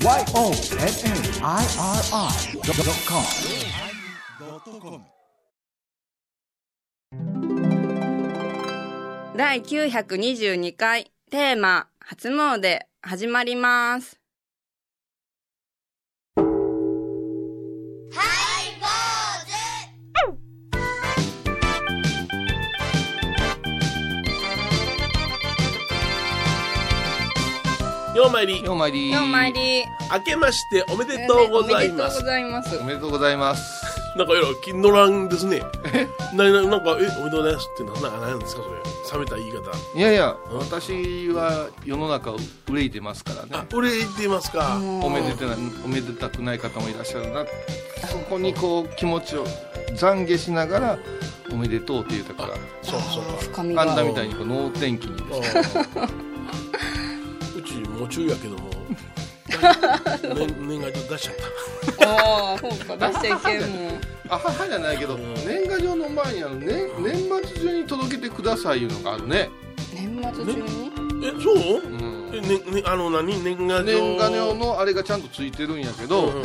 YONNIRI.com 第922回テーマ初詣始まります。ようまいり。ようまいり。ようまいり。明けましておめでとうございます。おめでとうございます。お。めでとうございますなんかよろ気乗らんですね。なななんかえおめでとうございますってなななんですかそれ。冷めた言い方。いやいや私は世の中を憂いてますからあね。俺言ってますか。おめでてなおめでたくない方もいらっしゃるな。そこにこう気持ちを懺悔しながらおめでとうって言うたから。そうそう深みが。あんたみたいにこう能天気に。ですね中やけども。年年賀状出しちゃった。ああ、そうか、出しちゃいけんもん。あははじゃないけどうん。年賀状の前にあの年年末中に届けてくださいいうのがあるね、年末中に？えそう？うん。え、ねね、あの何？年賀状。年賀状のあれがちゃんとついてるんやけど、うん。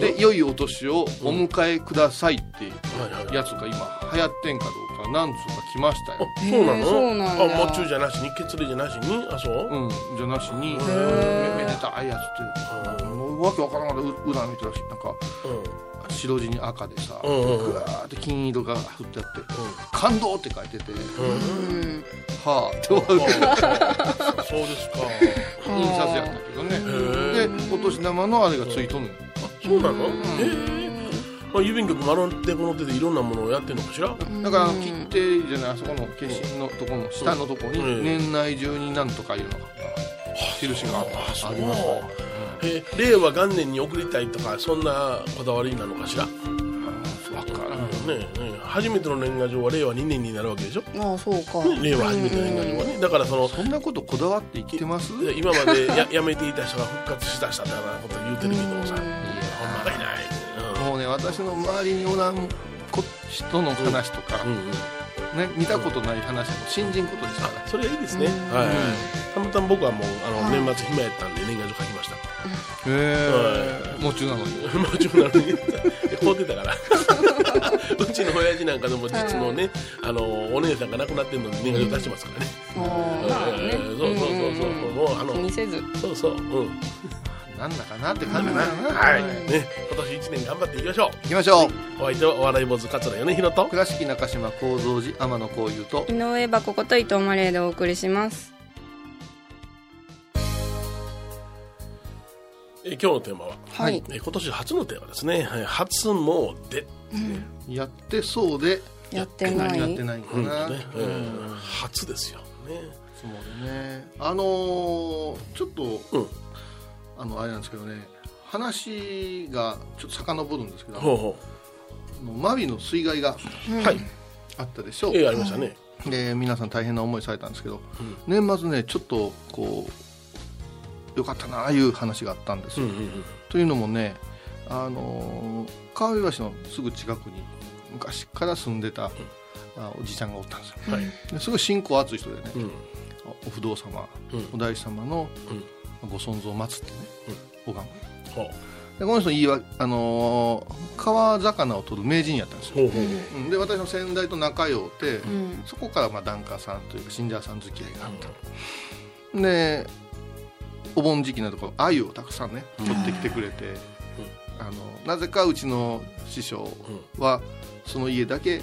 で良いお年をお迎えくださいってやつが今流行ってんかどうか何つうか来ましたよ。あそうなの？そうなんだあもう中じゃなしに血類じゃなしに？あそう、うんじゃなしに。ー。めめでたいやつってもう。わけわからんからう裏見たらしなんか白地に赤でさ、うんうんーって金色が振ってあって「感動」って書いててうん。うんうん。「はあ」って終わる。あそうですか。印刷やったけどね。へでお年玉のあれがついとんのよ。そうなの、へえまあ、郵便局丸手この手でいろんなものをやってんのかしら？だから切手じゃないあそこの消印のとこの下のとこにうん年内中になんとかいうのが印があったありますね。え令和元年に送りたいとかそんなこだわりなのかしら、ねわか。らんえねえ。初めての年賀状は令和2年になるわけでしょ、ああ、そうか。ね令和初めての年賀状はね。だからそのそんなことこだわって生きてます？いや今までや辞めていた人が復活しだしたみたいなこと言うてるけどもさ私の周りにおらんこ人の話とか、うんうん。うんね、見たことない話も信じんことですから。それはいいですね、はい、たまたま僕はもうあの年末暇やったんで年賀状書きました。へえもう中なのに。もちろんなのに。凍ってたから。うちの親父なんかでも実のね、あのお姉さんが亡くなってるのに年賀状出してますからね、ああ、まあね。えーそうそうそうそう、もうあの気にせず。そうそう。うんなんだかなって感じだな。はい、ね今年一年頑張っていきましょ行きましょう。うお相手はお笑い坊主桂米宏と倉敷中島幸三寺天野幸雄と井上箱こと伊藤マレーでお送りします。えー今日のテーマは、はい。えー今年初のテーマですね、はい、初詣やってそうで。やってない。やってないんかうんな、ねえー初ですよね。そうね。あのーちょっと、うんあのあれなんですけどね話がちょっと遡るんですけどほうほあのマビの水害がうはい。あったでしょ？う、えーありましたね、で皆さん大変な思いされたんですけど、年末ねちょっとこうよかったなあいう話があったんですよ、うんうんうん。というのもねあのー川辺橋のすぐ近くに昔から住んでた、あおじちゃんがおったんですよ。はい。ですごい信仰厚い人でね、うん。お不動様、うん。お大師様のご尊像を祀ってね、拝むほうでこの人いいわ、あのー川魚を取る名人やったんですよ、ほうん。で私の先代と仲良うて、うん。そこからまあ檀家さんというか信者さん付き合いがあった、でお盆時期のところ鮎をたくさんね取ってきてくれて、あのなぜかうちの師匠はその家だけ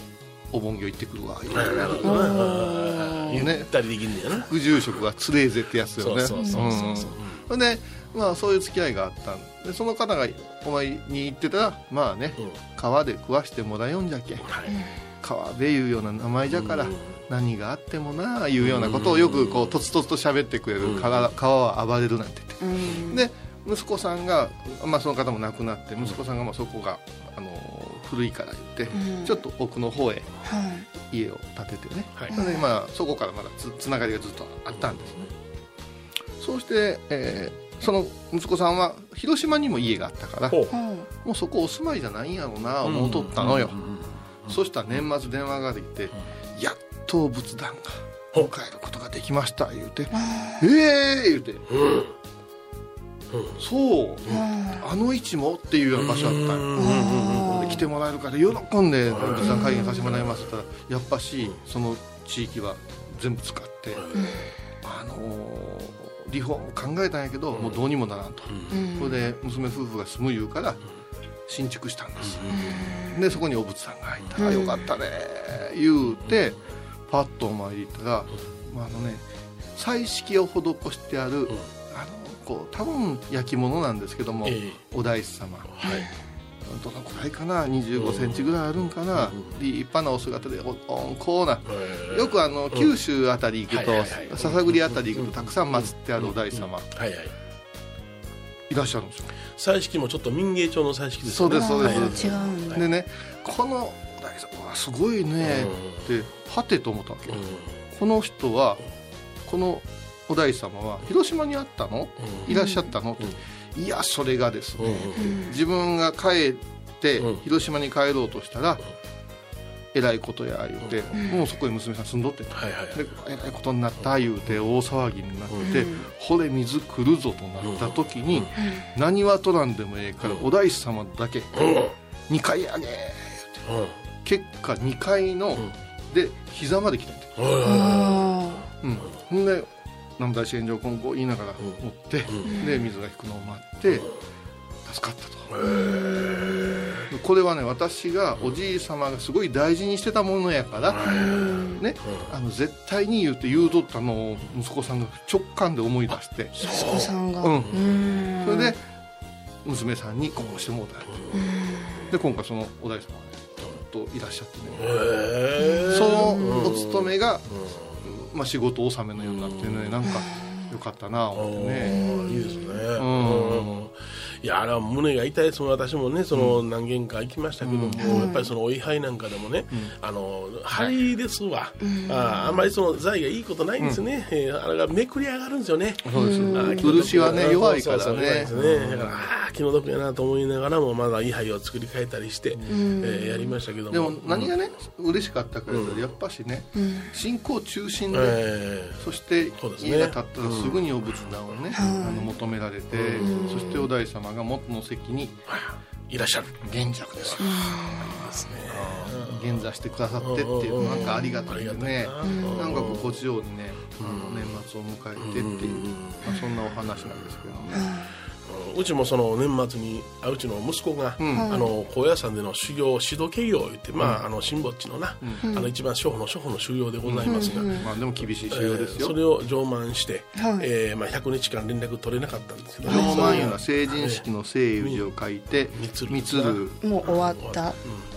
お盆業行ってくるわ言うて。なるほどねゆねったりできんねやな。副住職がつれえぜってやつよね。そうそうそうそうそうほんでまあそういう付き合いがあったんでその方がお前に言ってたらまあねうん。川で食わしてもらよんじゃけはい。川辺いうような名前じゃからうん。何があってもなあいうようなことをよくこうとつとつと喋ってくれる川川は暴れるなんて言って。うん。で息子さんが、まあ、その方も亡くなって息子さんがまあそこがあの古いから言って、うん。ちょっと奥の方へはい。家を建ててね、はい。でまあそこからまだつつながりがずっとあったんですねそうして、えーその息子さんは広島にも家があったからもうそこお住まいじゃないんやろうな思うとったのよ、そしたら年末電話ができて、やっと仏壇が迎えることができました言うて「ええー!」言うて、そう、あの位置もっていうような場所あったん。よで来てもらえるから喜んで物産会議にさせてもらいますって言ったらやっぱしその地域は全部使って、あのーリフォーム考えたんやけど、もうどうにもならんと、それで娘夫婦が住む言うから新築したんです、でそこにお仏さんが入った。ら、よかったね。言うてパッとお参り行ったら、まあ、あのね彩色を施してある、あのこう多分焼き物なんですけども、ええ。お大師様。はいどのくらいかな？2 5センチぐらいあるんかな、立派なお姿でお温厚なよくあの九州あたり行くとはいはいはい。篠栗あたり行くとたくさん祀ってあるお大師様はいはいい。らっしゃるんですよ彩色もちょっと民芸調の彩色ですよね。そうですそうです。はい。でねこのお大師様はすごいね。ってはてと思ったわけよ。この人はこのお大師様は広島にあったの？いらっしゃったの？いやそれがですね自分が帰ってうん。広島に帰ろうとしたらえらいことや言うてもうそこに娘さん住んどってたはいはいはい。でえらいことになった言うて大騒ぎになって「ほれ水来るぞ」となった時に何は取らんでもええからお大師様だけ2階上げ結果2階ので膝まで来たんて。あうん。ほんで南大師炎上金庫言いながら持ってで水が引くのを待って助かったと。これはね私がおじい様がすごい大事にしてたものやからねあの絶対に言うて言うとったのを息子さんが直感で思い出して。息子さんがうん。うん。それで娘さんにこうしてもうたで今回そのお大師様がねといらっしゃってね。そのお勤めが、まあ、仕事納めのようになってねなんかよかったな思ってね。いいですね、ん。うん。いやあれは胸が痛いその私もねその何軒か行きましたけども、やっぱりそのお位牌なんかでもね、あの針ですわ、ああんまりその材がいいことないんですね、えーあれがめくり上がるんですよね。そうです。漆はね弱いからね。ね。だからああ気の毒やなと思いながらもまだ位牌を作り変えたりして、えーやりましたけども。でも何がね嬉しかったかというとやっぱしね信仰中心でえそして家が建ったらすぐにお仏壇をね、あの求められて、そしてお大師様が元の席にーい。らっしゃる。現着です、ですね。現座してくださってっていうなんかありがたいよね。ななんか心地ようにねあの年末を迎えてっていう、まあ、そんなお話なんですけどねうちもその年末にあうちの息子が、ん。あの高野山での修行指導家業を言って、まああの神ぼっちのな、あの一番初歩の初歩の修行でございますが、まあでも厳しい修行ですよ、えーそれを上満して、はい。えーまあ、100日間連絡取れなかったんですけど、縄文いうのは成人式の聖いう字を書いてみつる。みつる。もう終わった。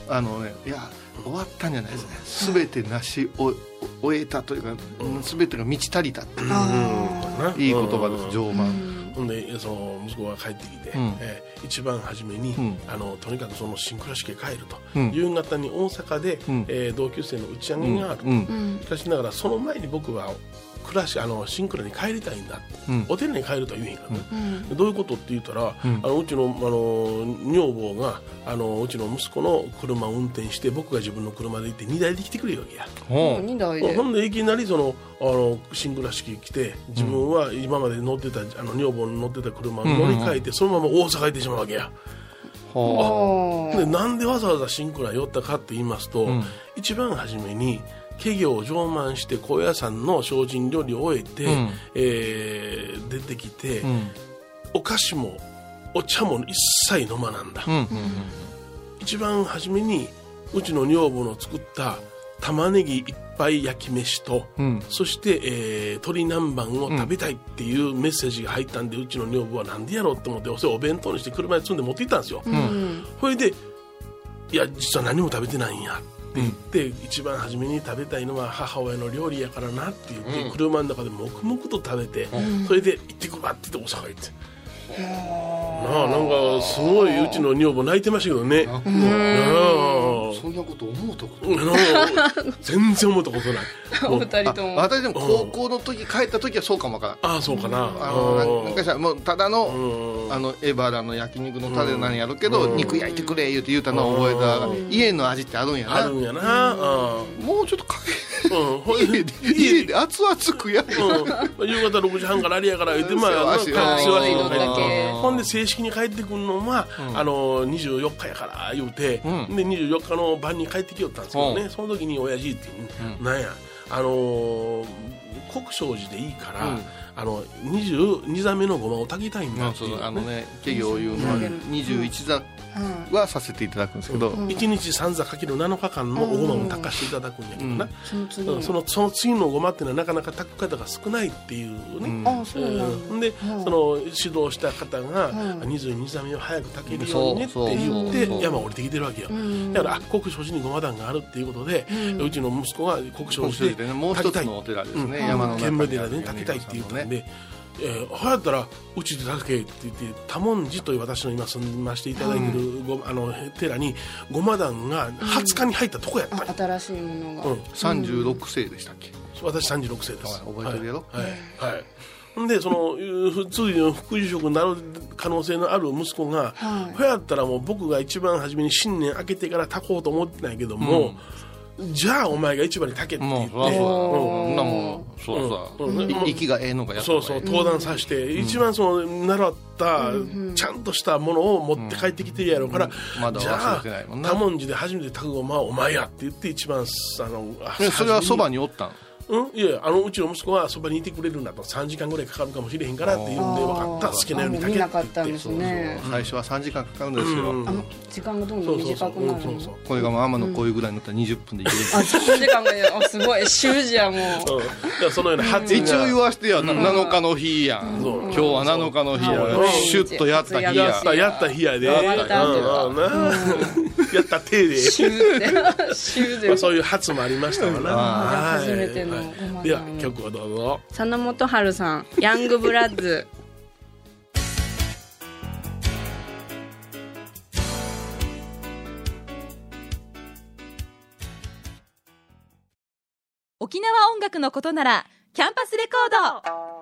あのねいや終わったんじゃないですね。全てなしお終えたというか全てが満ち足りたっていうあいい言葉です上満ほんでその息子が帰ってきて、うん。えー一番初めに、ん。あのとにかくその新倉敷へ帰ると、うん。夕方に大阪で、ん。えー同級生の打ち上げがあると、うん。しかしながらその前に僕は暮らしあの新倉に帰りたいんだうん。お寺に帰るとは言えへんからね、でどういうことって言ったら、あのうちのあの女房があのうちの息子の車を運転して僕が自分の車で行って荷台で来てくれるわけや。ほう。2台で。ほんでいきなりそのあの新倉敷来て自分は今まで乗ってた、あの女房の乗ってた車を乗り換えて、そのまま大阪行ってしまうわけや。でなんでわざわざ新倉寄ったかって言いますと、一番初めに企業を上満して高野山の精進料理を終えて、うん。えー出てきて、ううん。お菓子もお茶も一切飲まなんだ、うんうん一番初めにうちの女房の作った玉ねぎいっぱい焼き飯と、うん。そして、えー鶏南蛮を食べたいっていうメッセージが入ったんで、うちの女房はなんでやろうって思ってそれをお弁当にして車に積んで持って行ったんですよ、うん。それでいや実は何も食べてないんや。って言って、一番初めに食べたいのは母親の料理やからなって言って、車の中で黙々と食べて、それで行ってくるわって言って大阪行って。なあなんかすごいうちの女房泣いてましたけどね。なあそんなこと思うたこと 全然思ったことない。お二人とも。私でも高校の時帰った時はそうかもわからん。ああそうかな。あのなんなんかあしらもうただのうん。あのエバラの焼肉のタレなんやろうけど肉焼いてくれ言うて言うたのを覚えたら家の味ってあるんやな。あるんやな。あもうちょっとかうん。ほい家で家で熱々食やうん、夕方6時半からあれやから言ってまあ世話しようまあ世話しようはいだけ。ほんで正式に帰ってくるのは、あの24日やから言うて、うん。で24日の晩に帰ってきよったんですけどね、うん。その時に親父って、なんやあのー国生寺でいいから、うん。あの22座目のごまを炊きたいんだっていう、そうあのね企業いうのは21座はさせていただくんですけど、1日3座かける7日間のおごまを炊かしていただくんやけどな、その次うんそのその次のごまっていうのはなかなか炊く方が少ないっていうね、あそうなんだ。うん。で、その指導した方が、22座目を早く炊けるようにねって言って山を降りてきてるわけよ、だからあ国生寺にごま団があるっていうことで、うちの息子が国生国寺で生寺でねもう一つのお寺ですね、山の中剣にある舞寺でね炊きたいって言ったんで、えー、ほやったらうちで炊けって言って多文寺という私の今住ましていただいてるご、あの寺にごま団が20日に入ったとこやった。んよあ新しいものが、うん。36世でしたっけ？私36世です、はい覚えてるやろ？はい。はい、はい。んでその普通の副住職になる可能性のある息子が、はい。ほやったらもう僕が一番初めに新年明けてから炊こうと思ってないけども、じゃあお前が一番に炊けって言って。もうそらそうやそんなもんそうさ、う息がええのかやそうそう登壇させて、一番その習った、ちゃんとしたものを持って帰ってきてるやろうから、まだじゃあ忘れてないもんな。多文字で初めて炊くごまはお前やって言って一番あのそれはそばににおったん？うん、いやあのうちの息子はそばにいてくれるんだと。3時間ぐらいかかるかもしれへんからって言うんで分かった。好きなように炊けって。かったんですね。最初は3時間かかるんですよ、うんあの時間がどんどんそうそう短くなるそうそうこれがもう天のこういうぐらいになったら20分でいける、あ10時間がすごい。習字やもう。うん、そのような発一応言わしてや、なうん。7日の日や。う。今日は7日の日や、う。んシュッとやった日や。ややったやった日やで。やったうん。うん。なやった手で。習って習で。まあ、そういう初もありましたわな、はい。初めてのでは曲をどうぞ。佐野元春さんヤングブラッズ。沖縄音楽のことならキャンパスレコード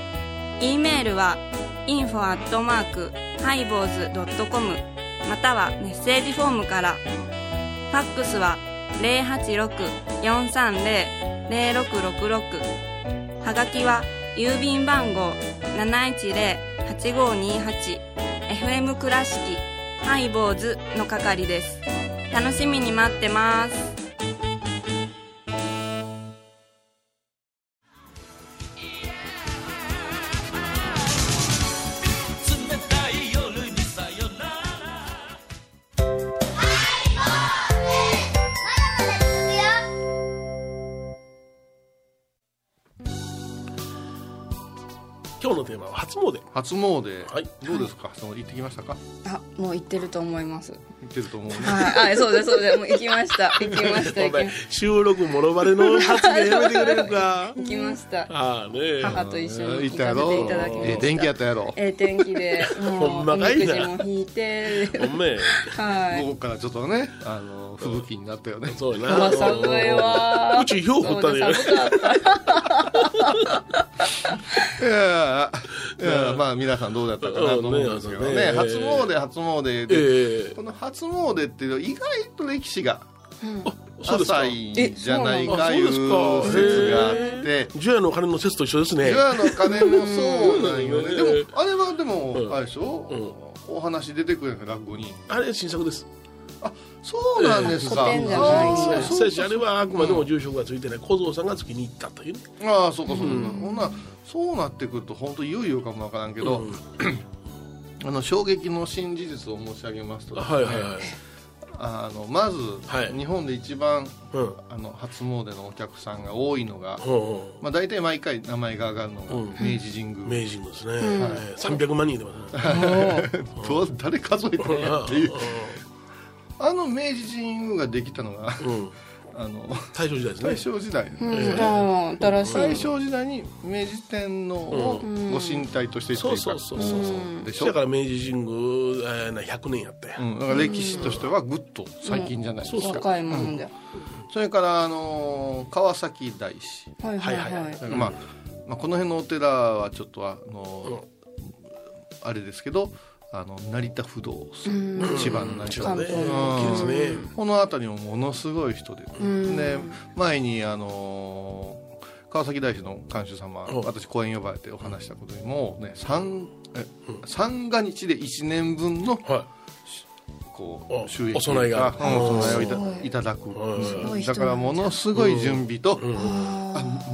E メールは info アットマークハイボーズドットコムまたはメッセージフォームから。ファックスは086-430-0666はがきは郵便番号710-8528 FM 倉敷ハイボーズの係です。楽しみに待ってます。今日のテーマは初詣。初詣、はい。どうですか？その行ってきましたか？あ、もう行ってると思います。行ってると思うね。はい、あ、そうです、そうです。もう行きました。行きました。お前行き収録もろバレの発言やめてくれるか？行きました。ああね。母と一緒に行行ったやろ。かせていただきました。ええ天気やったやろ。ええ天気で、もほうんまかいな。も引いて、ほんめはい。午後からちょっとねあの吹雪になったよね。そうな。寒いわ。うちひょう降ったね。いやいやまあ皆さんどうだったかなと思うんですけどね。初詣初詣で、ええ。この初詣っていうのは意外と歴史が浅いじゃないかえいう説があって。除夜の鐘の説と一緒ですね。除夜の鐘もそうなんよね。うん。でもあれはでもうん。あれでしょ？お話出てくるやんか落語に。あれ新作ですそうなんですか。古典じゃないんだ。あれはあくまでも住職がついてない小僧さんが月に行ったというね。ああそうかそうか、うん。ほんならそうなってくると本当いよいよかもわからんけど、うん。あの衝撃の新事実を申し上げますとですね、はいはいはい。あのまず、はい。日本で一番うん。あの初詣のお客さんが多いのが、うんう。んまあ、大体毎回名前が上がるのがうん。明治神宮、明治ですね、んはい、300万人でますね。どう誰数えてんやっていう。うあの明治神宮ができたのがんうん。あの大正時代ですね。大正時代、うん。新しい。大正時代に明治天皇をご神体としてそうそうそうそうでしょ？だから明治神宮、えーな100年やったや、うん、だから歴史としてはぐっと最近じゃないですか、若いもんで、それからあの川崎大師。はいはいはい、はいはいだからまあ、まあこの辺のお寺はちょっとあの、あれですけどあの成田不動うん。千葉の成田千葉ねうん。大きいですねこの辺りもものすごい人で、ん。で前にあの川崎大師の監修様うん私講演呼ばれてお話したことにもうね三え三が日で1年分のはこおう収益お供えが。うんお供えをいただく。うん。だからものすごい準備と、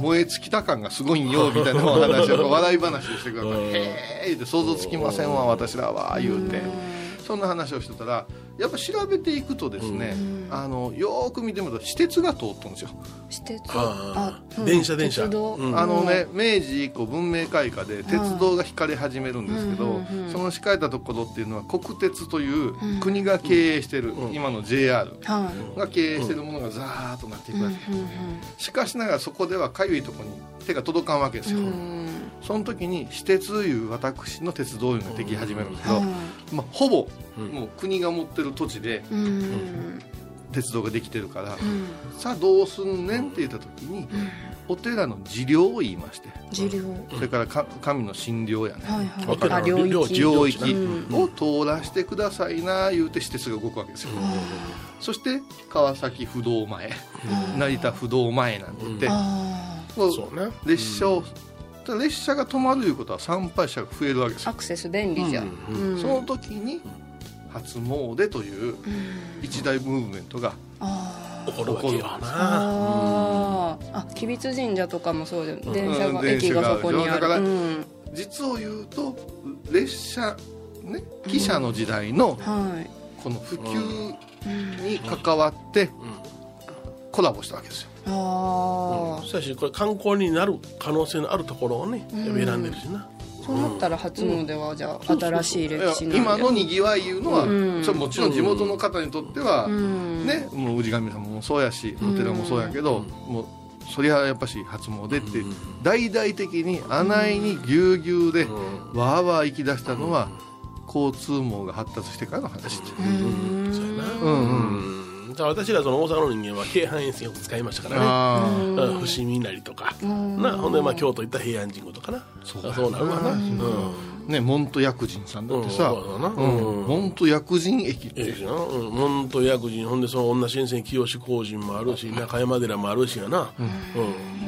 燃え尽きた感がすごいんよみたいなお話を笑い話をしてくださいうん。へえ言うて想像つきませんわ私らは言うてそんな話をしてたらやっぱ調べていくとですね、あのよーく見てみると私鉄が通ったんですよ、私鉄？あーうん。電車電車。鉄道。うん。あのね明治以降文明開化で鉄道が引かれ始めるんですけど、うんうんうんその引かれたところっていうのは国鉄という国が経営してる、今の JR はい。が経営してるものがザーッとなっていくわけ、しかしながらそこではかゆいところに手が届かんわけですよ、その時に私鉄いう私の鉄道いうのができ始めるんですけど、まあ、ほぼもう国が持ってる土地で鉄道ができてるから、さあどうすんねんって言った時に、お寺の寺領を言いましてそれからか神の神領やね、はいはい。お寺のあ領域を通らせてくださいな言うて私鉄が動くわけですよ、そして川崎不動前、成田不動前なんて言って、そうね。列車を、ただ列車が止まるいうことは参拝者が増えるわけですアクセス便利じゃん、うん。その時に初詣という一大ムーブメントが起こるわけよなあ吉備津神社とかもそうだよ電車が、うん駅がそこにある。だからうん。実を言うと列車ね汽車の時代のはい。この普及に関わってコラボしたわけですよああ、しかしこれ観光になる可能性のあるところをね選んでるしな、そうなったら初詣はじゃあ新しい歴史なんで今のにぎわいいうのは、うん。もちろん地元の方にとっては、うん。ねもう氏神様もそうやしお寺もそうやけど、もうそりゃやっぱし初詣って大々的にあないにぎゅうぎゅうでわーわー行き出したのは交通網が発達してからの話っていう。そうやな。うんうんだから私らその大阪の人間は京阪沿線を使いましたからね。あうん。伏見稲荷とか、なほんでまあ京都行ったら平安神宮とかな。そうなるわな、うん。あね門徒薬人さんだってさ、うんそうん。門徒薬人駅って。ええしな、うん、門徒薬人。ほんでその女先生清志工人もあるし中山寺もあるしやな、うん。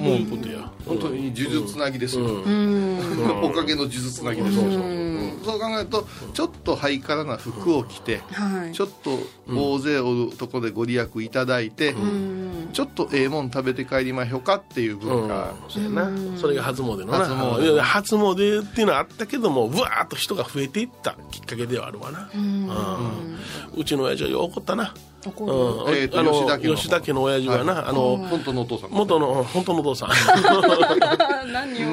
もうことや本当に呪術つなぎですよ、うん。おかげの呪術つなぎですよ、そう。考えるとちょっとハイカラな服を着て、はい。ちょっと大勢おるとこでご利益いただいて、ちょっとええもん食べて帰りましょうかっていう文化、そうやな、それが初詣のな。初詣初詣っていうのはあったけどもうわーっと人が増えていったきっかけではあるわな、うん。うちの親父はよう怒ったな、怒うん。えーとあの吉田家の吉田家の親父はな、あの本当のお父さん。元の本当のお父さん。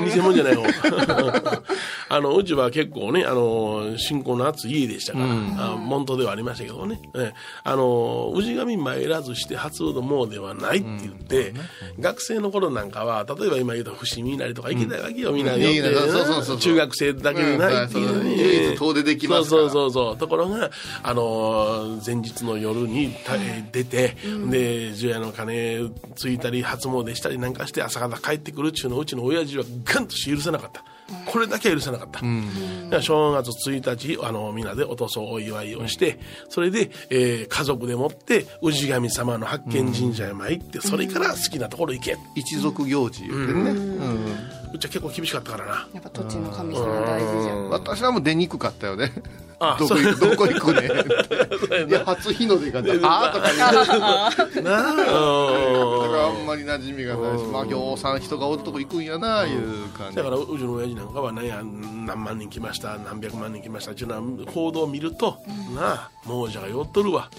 偽物じゃない方。あのうちは結構ねあの信仰の厚い家でしたから、あ門徒ではありましたけどね、えあの氏神参らずして初詣詣ではないって言って、学生の頃なんかは例えば今言うと伏見稲荷とか行きたいわけよ、みんなよっていいねそうそうそうそう。中学生だけでないっていうね、うん。唯一遠出できますから。そうそうそうそう。ところがあの前日の夜にた出て、で除夜の鐘ついたり初詣したりなんかして朝方帰ってくるっちゅうのをうちの親父はガンと許せなかった。これだけは許せなかった。だから正月1日、あの、みんなでおとそお祝いをして、それで、えー家族でもって、氏神様の八軒神社へ参って、それから好きなところ行け。一族行事言うてね、うんうちは結構厳しかったからな。やっぱ土地の神様大事じゃん。私はもう出にくかったよね。あどこ行くどこ行くね。っていや初日の出があーとか。言うてなあ。だからあんまり馴染みがないし、まあ、ぎょうさん人がおるとこ行くんやな、いう感じ。だからうちの親父なんかは何や何万人来ました何百万人来ましたっていうのは報道を見ると、なあ亡者が酔っとるわ、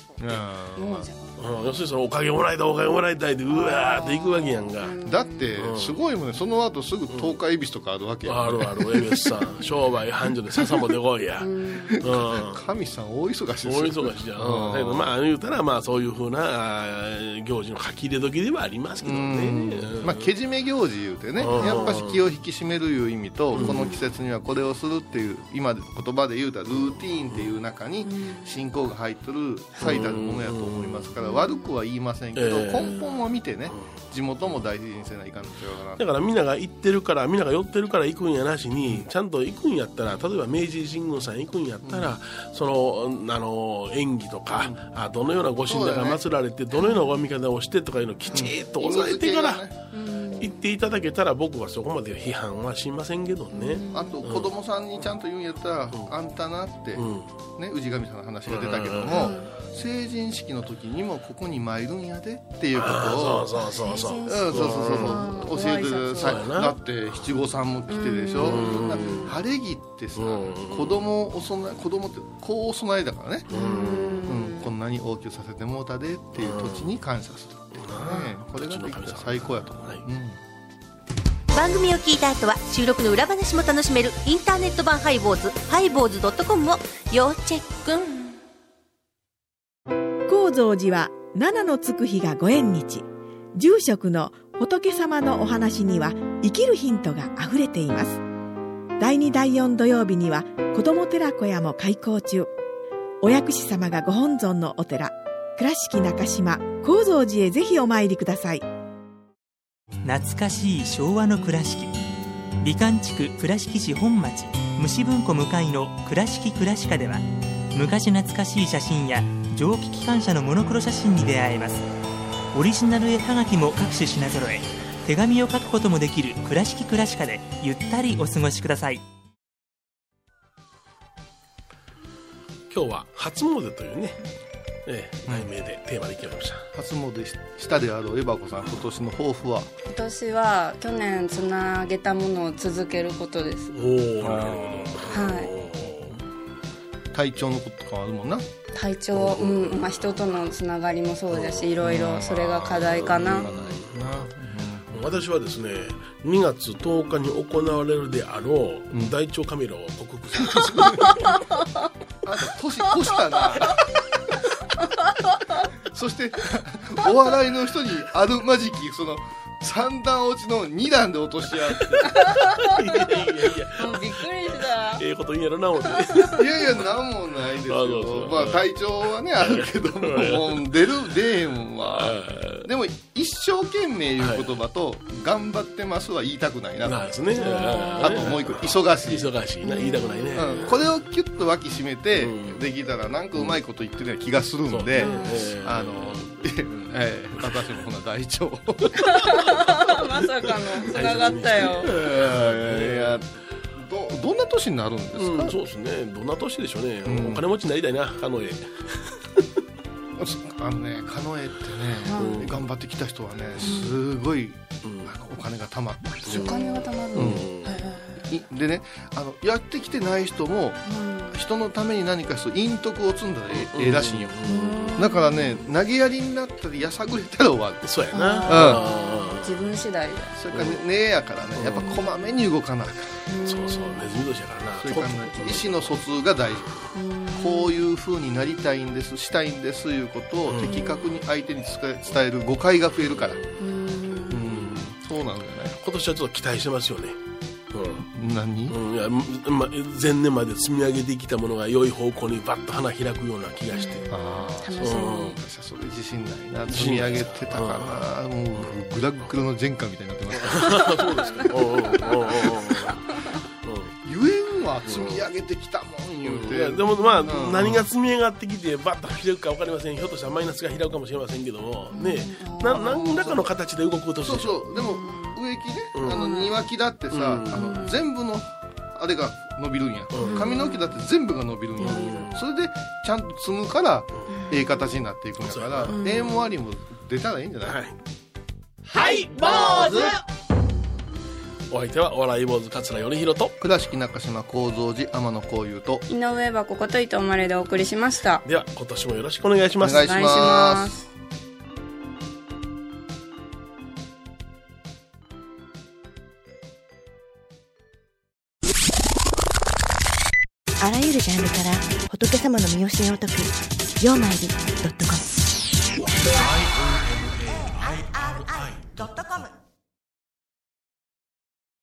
もうじゃうん、要するにそのおかげもらいたいおかげもらいたいでうわーって行くわけやんか、だって、すごいもんね、その後すぐ東海恵比寿とかあるわけや、あるあるエベスさん。商売繁盛で笹もでこいや、うん。うん。神さん大忙しです大よ忙しじゃん、うん。だけどまあ言うたらまあそういうふうな行事の書き入れ時ではありますけどね、うん。まあ、けじめ行事言うてねうん。やっぱし気を引き締めるいう意味とこの季節にはこれをするっていう今で言葉で言うたらルーティーンっていう中に信仰が入ってる最たるものやと思いますから悪くは言いませんけどええ。根本を見てね地元も大事にせないかんのちゃうかなだからみんなが行ってるからみんなが寄ってるから行くんやなしにちゃんと行くんやったら例えば明治神宮さん行くんやったら、そのあの演技とか、あどのようなご神田が祀られて、どのようなお見方をしてとかいうのをきちっと押さえてから行っていただけたら僕はそこまで批判はしませんけどね。あと子供さんにちゃんと言うんやったら、あんたなって、うん。ね、氏神さんの話が出たけども、成人式の時にもここに参るんやでっていうことをそうそうそうそう。うん、そうそうそうそう。教えてるさだって七五三も来てでしょ？そん。な晴れ着ってさうん。子供をお供え子供って子をお供えだからね、うん、こんなに大きくさせてもうたでっていう土地に感謝するっていうね。これができたら最高やと思う、はい。うん。番組を聞いた後は収録の裏話も楽しめるインターネット版ハイボーズハイボーズドットコムを要チェック高蔵寺は七のつく日がご縁日。住職の仏様のお話には生きるヒントがあふれています。第2第4土曜日には子ども寺小屋も開校中。お薬師様がご本尊のお寺。倉敷中島・高蔵寺へぜひお参りください。懐かしい昭和の倉敷。美観地区倉敷市本町。虫文庫向かいの「倉敷倉歯科」では昔懐かしい写真や蒸気機関車のモノクロ写真に出会えます。オリジナル絵はがきも各種品揃え手紙を書くこともできる「倉敷倉歯科」でゆったりお過ごしください。今日は初詣というね、ええ題名でテーマでいきました。初詣ししたであろうエバ子さん今年の抱負は？今年は去年つなげたものを続けることです。おおなるほど。はい。体調のこととかはあるもんな体調、うんまあ、人とのつながりもそうだしいろいろそれが課題かな。私はですね2月10日に行われるであろう大腸カメラを克服する。んですよあんた年越したな。そしてお笑いの人にあるまじきその三段落ちの二段で落とし合っていやいやいやびっくりええこと言うんやろな思っていやいやなんもないですあそうそよう。まあ体調はねあるけどももう出る出えへんわ。でも一生懸命いう言葉と頑張ってますは言いたくないななんですね。あともう一個忙しい。忙しいな言いたくないね、うん。これをキュッと脇締めてうん。できたらなんかうまいこと言ってるような気がするんで、ええあの、ええ。私もほな大腸 まさかのつながったよ。いやどどんな年になるんですか、うん、そうですね。どんな年でしょうね、うん。お金持ちになりたいなカノエ。あのねカノエってね、頑張ってきた人はねすごい、お金が貯まって。る。ん。ですよお金がたまるでねあのやってきてない人も人のために何かする陰徳を積んだらええええらしいんよ。だからね投げやりになったりやさぐれたら終わる。そうやな、自分次第だそれからねねやからね。やっぱこまめに動かなあかん。そうそうネズミ年やからな。それからね意思の疎通が大事。こういう風になりたいんですしたいんですいうことを的確に相手に伝え伝える誤解が増えるから。うん。そうなんだよね。今年はちょっと期待してますよね何？うん、いやまま前年まで積み上げてきたものが良い方向にバッと花開くような気がして。ああ楽しみ。に私はそれ自信ないな。積み上げてたかなもうグラグラのジェンカみたいになってます。そうですか。おうおうおうおう。おう言えんわ積み上げてきたもん言うて。でもまあ、うん。何が積み上がってきてバッと開くか分かりません。ひょっとしたらマイナスが開くかもしれませんけども。ねな何らかの形で動く年そうでしょそう。でも植木ね、うん。あの庭木だってさ、うん。あの全部のあれが伸びるんや、うん。髪の毛だって全部が伸びるんや、それでちゃんと積むから、ええ形になっていくんやから、ええもありも出たらいいんじゃない、はい。お相手はお笑い坊主桂米宏と倉敷中島幸三寺天野幸雄と井上はここと伊藤まれでお送りしました。では今年もよろしくお願いします。お願いしまするジャンルから仏様の身教えを解く「曜マイり .com」「IOMAIRI.com」